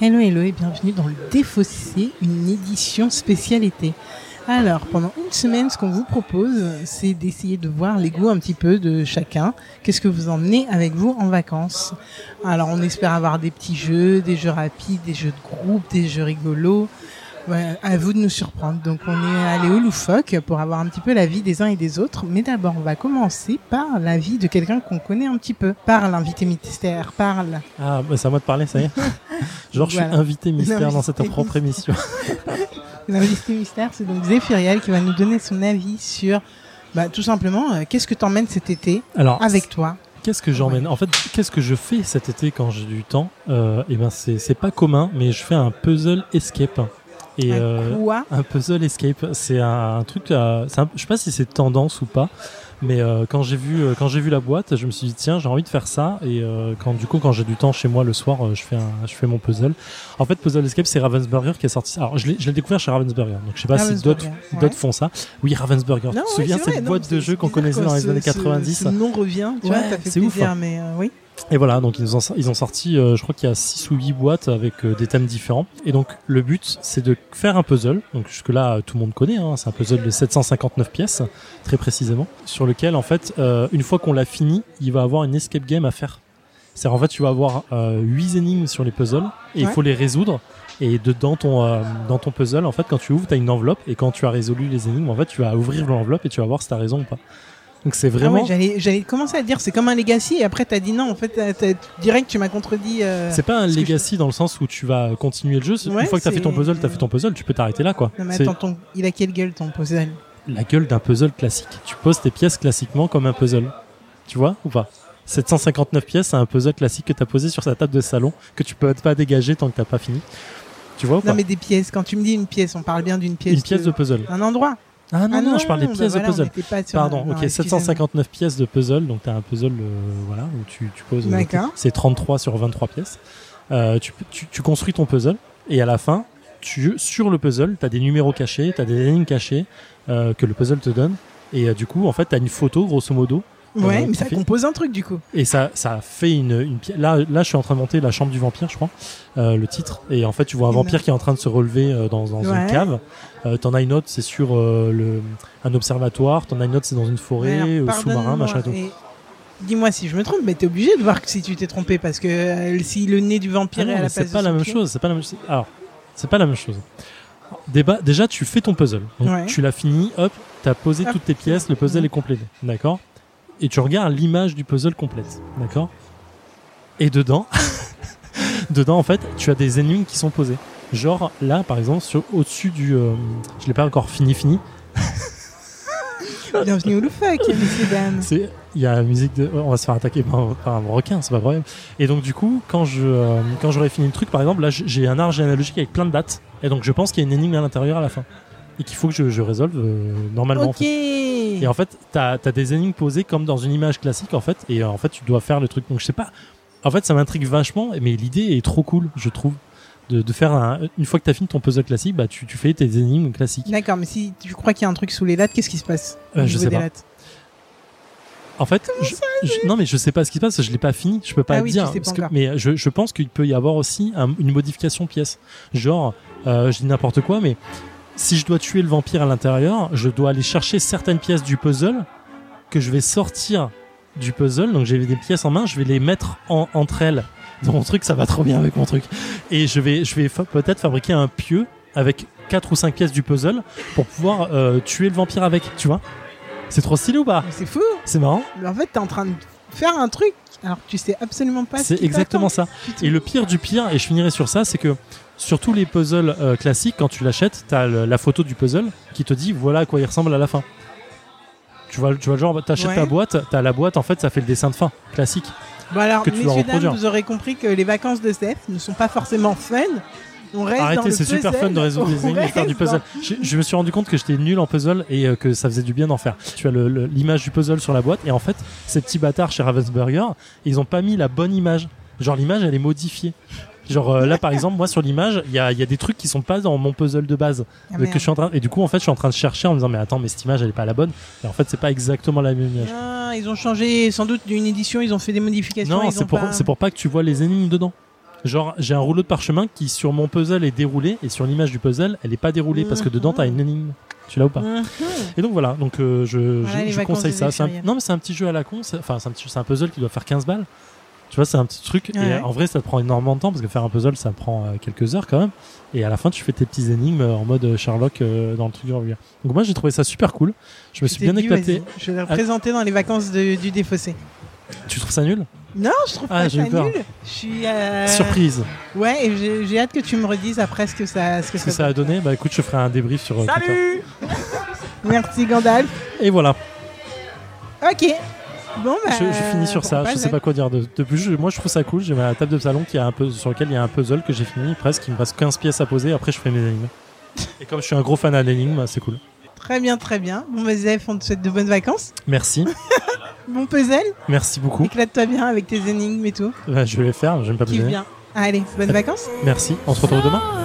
Hello, hello et bienvenue dans le Défaussé, une édition spéciale été. Alors, pendant une semaine, ce qu'on vous propose, c'est d'essayer de voir les goûts un petit peu de chacun. Qu'est-ce que vous emmenez avec vous en vacances? Alors, on espère avoir des petits jeux, des jeux rapides, des jeux de groupe, des jeux rigolos. Ouais, à vous de nous surprendre. Donc, on est allé au loufoque pour avoir un petit peu la vie des uns et des autres. Mais d'abord, on va commencer par la vie de quelqu'un qu'on connaît un petit peu. Parle, invité mystère, parle. Ah, bah, c'est à moi de parler, ça y est. Genre, je suis invité mystère dans cette propre émission. L'invité mystère, c'est donc Zéphiriel qui va nous donner son avis sur, bah, tout simplement, euh, qu'est-ce que t'emmènes cet été Alors, avec toi qu'est-ce que j'emmène En fait, qu'est-ce que je fais cet été quand j'ai du temps? Euh, Eh ben, c'est pas commun, mais je fais un puzzle escape. Et Un euh, Quoi un puzzle escape, c'est un, un truc. euh, un- je sais pas si c'est tendance ou pas, mais euh, quand j'ai vu euh, quand j'ai vu la boîte, je me suis dit tiens, j'ai envie de faire ça. Et euh, quand du coup, quand j'ai du temps chez moi le soir, je fais un, je fais mon puzzle. En fait, Puzzle Escape, c'est Ravensburger qui est sorti. Alors, je l'ai je l'ai découvert chez Ravensburger, donc je sais pas si d'autres ouais. d'autres font ça. Oui, Ravensburger. Non, tu te souviens cette boîte de c'est qu'on connaissait dans les années ce- 90? Ce nom revient, tu Ouais, c'est ouf, hein. mais euh, oui. Et voilà, donc ils ont, ils ont sorti, euh, je crois qu'il y a 6 ou 8 boîtes avec euh, des thèmes différents. Et donc le but, c'est de faire un puzzle. Donc jusque-là, tout le monde connaît, hein, c'est un puzzle de 759 pièces, très précisément, sur lequel, en fait, euh, une fois qu'on l'a fini, il va avoir une escape game à faire. C'est-à-dire, en fait, tu vas avoir euh, 8 énigmes sur les puzzles, et il Ouais. faut les résoudre. Et de, dans, ton, euh, dans ton puzzle, en fait, quand tu ouvres, tu as une enveloppe, et quand tu as résolu les énigmes, en fait, tu vas ouvrir l'enveloppe et tu vas voir si tu as raison ou pas. Donc c'est Ah vraiment... ouais, j'allais, commencer à dire c'est comme un legacy et après t'as dit non en fait direct tu m'as contredit. euh, C'est pas un legacy dans le sens où tu vas continuer le jeu. Ouais, une fois que t'as fait ton puzzle, t'as fait ton puzzle, tu peux t'arrêter là, quoi. Non mais attends, ton- il a quelle gueule ton puzzle? La gueule d'un puzzle classique. Tu poses tes pièces classiquement comme un puzzle. Tu vois ou pas? 759 pièces, c'est un puzzle classique que t'as posé sur sa table de salon, que tu peux pas dégager tant que t'as pas fini. Tu vois ou Non pas? mais des pièces, quand tu me dis une pièce, on parle bien d'une pièce. Une pièce de puzzle. Un endroit Ah non, Ah non, je parle des bah pièces voilà, de puzzle. Pardon, un- non, ok, excusez-moi. 759 pièces de puzzle, donc t'as un puzzle, euh, voilà, où tu, tu poses. euh, D'accord. c'est 33 sur 23 pièces. Euh, tu, tu, tu construis ton puzzle, et à la fin, tu, sur le puzzle, t'as des numéros cachés, t'as des lignes cachées euh, que le puzzle te donne, et euh, du coup, en fait, t'as une photo, grosso modo, Ouais, mais ça fait- compose un truc du coup. et ça, ça fait une, une pièce. Là, là, je suis en train de monter la chambre du vampire, je crois, euh, le titre. Et en fait, tu vois un vampire qui est en train de se relever euh, dans, dans Ouais. une cave. Euh, t'en as une autre, c'est sur euh, le, un observatoire. T'en as une autre, c'est dans une forêt, sous-marin, machin et tout. et Dis-moi si je me trompe, mais t'es obligé de voir que si tu t'es trompé parce que euh, si le nez du vampire Ah non, est à la c'est place pas de la même pied- chose. C'est pas la même chose. Alors, c'est pas la même chose. Débat, déjà, tu fais ton puzzle. Donc, Ouais. Tu l'as fini, hop, t'as posé Hop, toutes tes pièces, le puzzle est complété. D'accord? Et tu regardes l'image du puzzle complète. D'accord? Et dedans, dedans, en fait, tu as des énigmes qui sont posées. Genre, là, par exemple, sur, au-dessus du. euh, je l'ai pas encore fini, fini. Bienvenue au loufoque, messieurs dames. C'est, il y a la musique de, on va se faire attaquer par un, par un requin, c'est pas vrai. Et donc du coup, quand je, euh, quand j'aurai fini le truc, par exemple, là, j'ai un arbre généalogique avec plein de dates, et donc je pense qu'il y a une énigme à l'intérieur à la fin, et qu'il faut que je, je résolve euh, normalement. en Ok. fait. Et en fait, t'as as des énigmes posées comme dans une image classique, en fait, et euh, en fait, tu dois faire le truc. Donc je sais pas. En fait, ça m'intrigue vachement, mais l'idée est trop cool, je trouve, de, de faire un, une fois que t'as fini ton puzzle classique, bah tu, tu fais tes énigmes classiques. D'accord, mais si tu crois qu'il y a un truc sous les lattes, qu'est-ce qui se passe Euh, je sais des pas. lattes En fait, je- je- non mais je sais pas ce qui se passe, je l'ai pas fini, je peux pas Ah tu dire. sais pas parce que- encore. mais je, je pense qu'il peut y avoir aussi un- une modification pièce. Genre, euh, je dis n'importe quoi, mais si je dois tuer le vampire à l'intérieur, je dois aller chercher certaines pièces du puzzle que je vais sortir du puzzle. Donc j'ai des pièces en main, je vais les mettre en- entre elles. Dans mon truc, ça va trop bien avec mon truc. Et je vais, je vais fa- peut-être fabriquer un pieu avec quatre ou cinq pièces du puzzle pour pouvoir euh, tuer le vampire avec. Tu vois C'est trop stylé ou pas? C'est fou. C'est marrant. Mais en fait, t'es en train de faire un truc alors que tu sais absolument pas. ce C'est exactement ça. Et le pire du pire, et je finirai sur ça, c'est que sur tous les puzzles euh, classiques, quand tu l'achètes, t'as le- la photo du puzzle qui te dit voilà à quoi il ressemble à la fin. Tu vois, tu vois le genre, t'achètes Ouais. ta boîte, t'as la boîte, en fait, ça fait le dessin de fin classique. Bon alors, que tu messieurs dames, vous aurez compris que les vacances de Steph ne sont pas forcément fun. On reste dans Arrêtez, c'est super fun de résoudre des énigmes et faire du puzzle. Je, je me suis rendu compte que j'étais nul en puzzle et euh, que ça faisait du bien d'en faire. Tu as l'image du puzzle sur la boîte et en fait, ces petits bâtards chez Ravensburger, ils ont pas mis la bonne image. Genre l'image, elle est modifiée. Genre euh, là, par exemple, moi sur l'image, il y a, il y a des trucs qui sont pas dans mon puzzle de base. Ah, que merde. je suis en train, et du coup, en fait, je suis en train de chercher en me disant, mais attends, mais cette image, elle est pas la bonne. Et en fait, c'est pas exactement la même image. Ah, ils ont changé sans doute d'une édition, ils ont fait des modifications. Non, c'est pour, pas- c'est pour pas que tu vois les énigmes dedans. Genre, j'ai un rouleau de parchemin qui, sur mon puzzle, est déroulé, et sur l'image du puzzle, elle est pas déroulée parce que Mhm. dedans, t'as une énigme. Tu l'as ou pas Mhm. Et donc voilà, donc euh, je, Voilà je- les je vacances conseille des ça. C'est un- non, mais c'est un petit jeu à la con. c'est- Enfin, c'est un, petit- c'est un puzzle qui doit faire 15 balles. Tu vois, c'est un petit truc. Ouais, et ouais. en vrai, ça te prend énormément de temps parce que faire un puzzle, ça prend euh, quelques heures quand même. Et à la fin, tu fais tes petits énigmes euh, en mode euh, Sherlock euh, dans le truc du regard. Donc moi, j'ai trouvé ça super cool. Je me suis bien éclaté. Je vais le représenter dans les vacances de- du défaussé. Tu trouves ça nul? Non, je trouve Ah, pas ça eu peur. nul. Je suis. euh, Surprise. Ouais, et j'ai hâte que tu me redises après ce que ça, ce que Ce que ça a donné, bah écoute, je ferai un débrief sur euh, Twitter. Merci Gandalf. Et voilà. Ok. Bon bah. je, je finis sur ça. Je sais pas quoi dire de, de plus. Je- moi, je trouve ça cool. J'ai ma table de salon qui a un peu, sur lequel il y a un puzzle que j'ai fini presque. Il me reste 15 pièces à poser. Après, je fais mes énigmes. Et comme je suis un gros fan à l'énigme, c'est cool. Très bien, très bien. Bon bah Zef, on te souhaite de bonnes vacances. Merci. Bon puzzle. Merci beaucoup. Éclate-toi bien avec tes énigmes et tout. Bah, je vais les faire. J'aime pas Kiffe plus bien. Allez, bonnes vacances. Merci. On se retrouve demain.